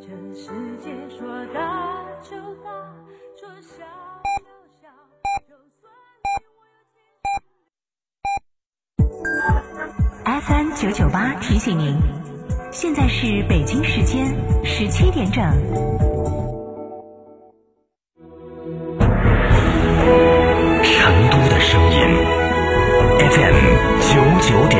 这世界说大就大，说小就小，就算你我有 FM 九九八提醒您，现在是北京时间十七点整。成都的声音，FM 九九点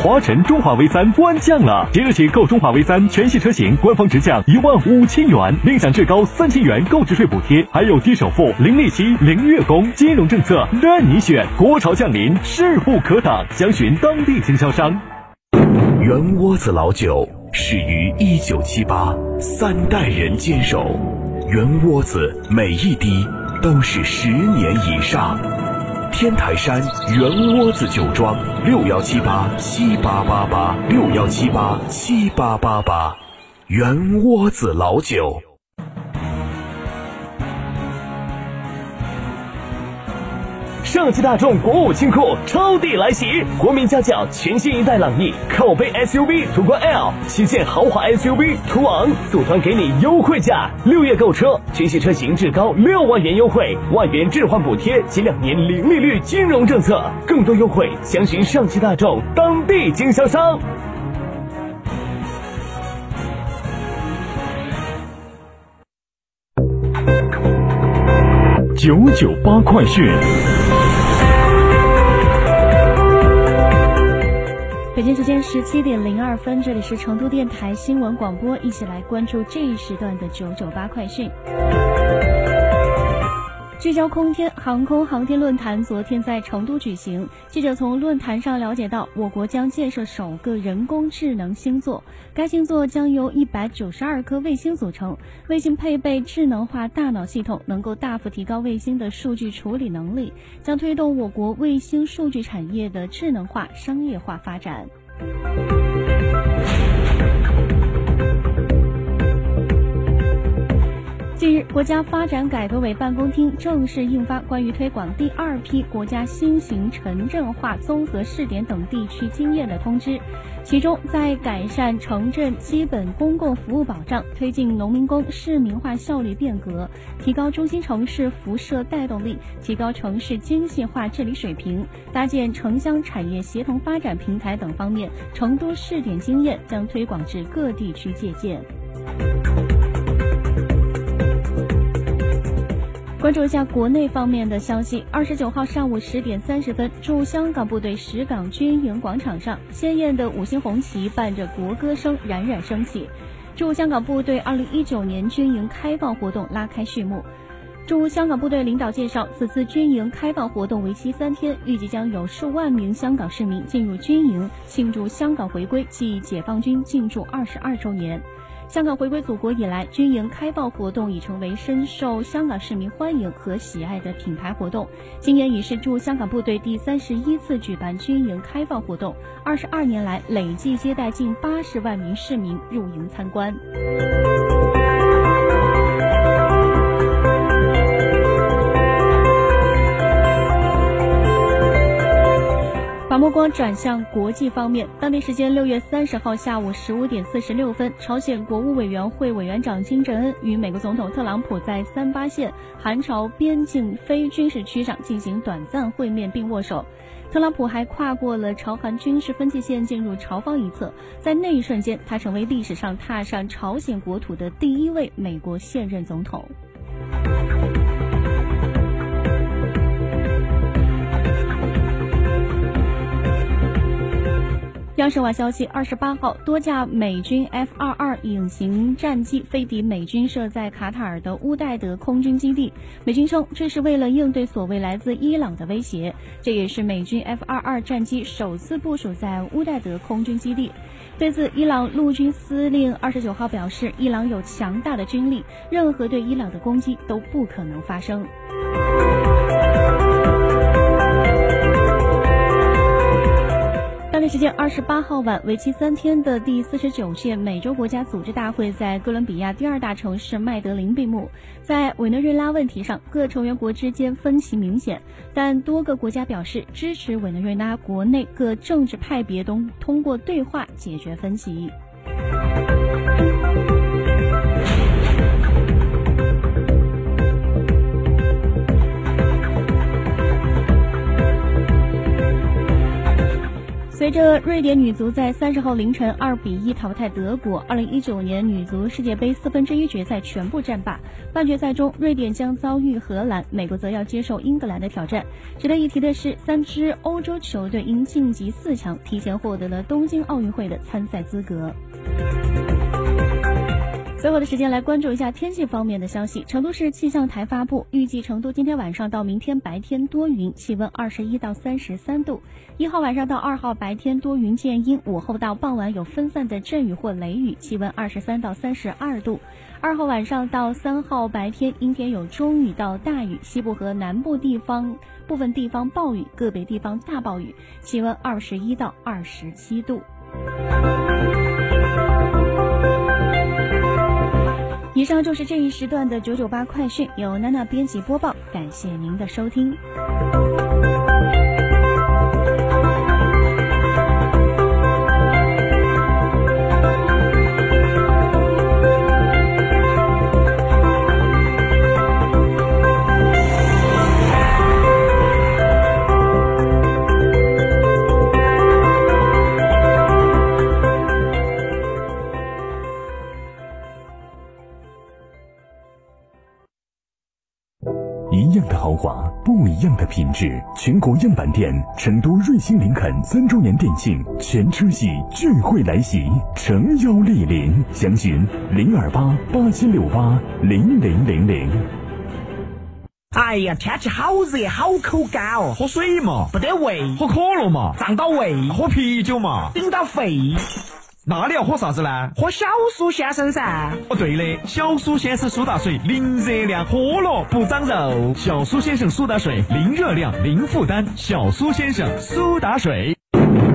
华晨中华 V 三官降了，即日起购中华 V 三全系车型，官方直降一万五千元，另享最高三千元购置税补贴，还有低首付、零利息、零月供，金融政策任你选。国潮降临，势不可挡，详询当地经销商。圆窝子老酒始于一九七八，三代人坚守，圆窝子每一滴都是十年以上。天台山圆窝子酒庄六幺七八七八八八六幺七八七八八八，圆窝子老酒。上汽大众国五清库超地来袭，国民家轿全新一代朗逸口碑 SUV 途观 L，旗舰豪华 SUV 途昂，组团给你优惠价，六月购车，全系车型至高六万元优惠，万元置换补贴及两年零利率金融政策，更多优惠详询上汽大众当地经销商。九九八快讯。间十七点零二分，这里是成都电台新闻广播，一起来关注这一时段的九九八快讯。聚焦空天，航空航天论坛昨天在成都举行。记者从论坛上了解到，我国将建设首个人工智能星座，该星座将由一百九十二颗卫星组成，卫星配备智能化大脑系统，能够大幅提高卫星的数据处理能力，将推动我国卫星数据产业的智能化、商业化发展。近日，国家发展改革委办公厅正式印发关于推广第二批国家新型城镇化综合试点等地区经验的通知。其中，在改善城镇基本公共服务保障、推进农民工市民化效率变革、提高中心城市辐射带动力、提高城市精细化治理水平、搭建城乡产业协同发展平台等方面，成都试点经验将推广至各地区借鉴。关注一下国内方面的消息。二十九号上午十点三十分，驻香港部队石岗军营广场上，鲜艳的五星红旗伴着国歌声冉冉升起，驻香港部队二零一九年军营开放活动拉开序幕。驻香港部队领导介绍，此次军营开放活动为期三天，预计将有数万名香港市民进入军营，庆祝香港回归暨解放军进驻二十二周年。香港回归祖国以来，军营开放活动已成为深受香港市民欢迎和喜爱的品牌活动。今年已是驻香港部队第三十一次举办军营开放活动，二十二年来累计接待近八十万名市民入营参观。目光转向国际方面，当地时间六月三十号下午十五点四十六分，朝鲜国务委员会委员长金正恩与美国总统特朗普在三八线韩朝边境非军事区上进行短暂会面并握手。特朗普还跨过了朝韩军事分界线进入朝方一侧，在那一瞬间，他成为历史上踏上朝鲜国土的第一位美国现任总统。央视网消息，二十八号，多架美军 F 二二隐形战机飞抵美军设在卡塔尔的乌代德空军基地。美军称，这是为了应对所谓来自伊朗的威胁。这也是美军 F 二二战机首次部署在乌代德空军基地。对此，伊朗陆军司令二十九号表示，伊朗有强大的军力，任何对伊朗的攻击都不可能发生。时间二十八号晚，为期三天的第四十九届美洲国家组织大会在哥伦比亚第二大城市麦德林闭幕。在委内瑞拉问题上，各成员国之间分歧明显，但多个国家表示支持委内瑞拉国内各政治派别通通过对话解决分歧。随着瑞典女足在三十号凌晨二比一淘汰德国，二零一九年女足世界杯四分之一决赛全部战罢。半决赛中，瑞典将遭遇荷兰，美国则要接受英格兰的挑战。值得一提的是，三支欧洲球队因晋级四强，提前获得了东京奥运会的参赛资格。最后的时间来关注一下天气方面的消息。成都市气象台发布，预计成都今天晚上到明天白天多云，气温二十一到三十三度。一号晚上到二号白天多云见阴，午后到傍晚有分散的阵雨或雷雨，气温二十三到三十二度。二号晚上到三号白天阴天有中雨到大雨，西部和南部地方部分地方暴雨，个别地方大暴雨，气温二十一到二十七度。以上就是这一时段的九九八快讯，由娜娜编辑播报，感谢您的收听。华，不一样的品质。全国样板店成都瑞星林肯三周年店庆，全车系聚会来袭，诚邀莅临，详询零二八八七六八零零零零。哎呀，天气好热，好口干哦，喝水嘛，不得胃，喝可乐嘛，胀到胃，喝啤酒嘛，顶到肺。那你要喝啥子呢？喝小苏先生噻。哦，对的，小苏先生苏打水，零热量，喝了不长肉。小苏先生苏打水，零热量，零负担。小苏先生苏打水。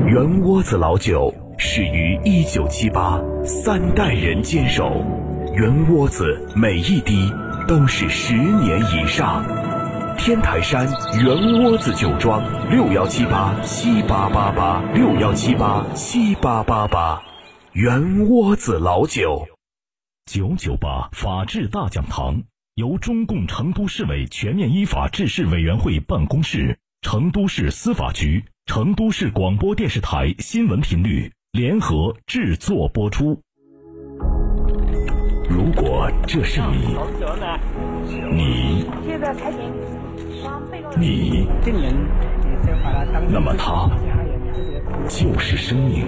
圆窝子老酒始于一九七八，三代人坚守，圆窝子每一滴都是十年以上。天台山圆窝子酒庄六幺七八七八八八六幺七八七八八八。圆窝子老酒，九九八法治大讲堂由中共成都市委全面依法治市委员会办公室、成都市司法局、成都市广播电视台新闻频率联合制作播出。如果这是你，你，你，那么他就是生命。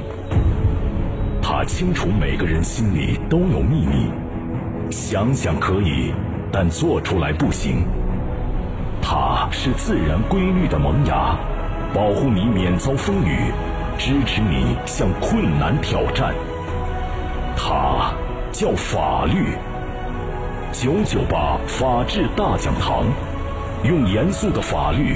他清楚每个人心里都有秘密，想想可以，但做出来不行。他是自然规律的萌芽，保护你免遭风雨，支持你向困难挑战。他叫法律。九九八法治大讲堂，用严肃的法律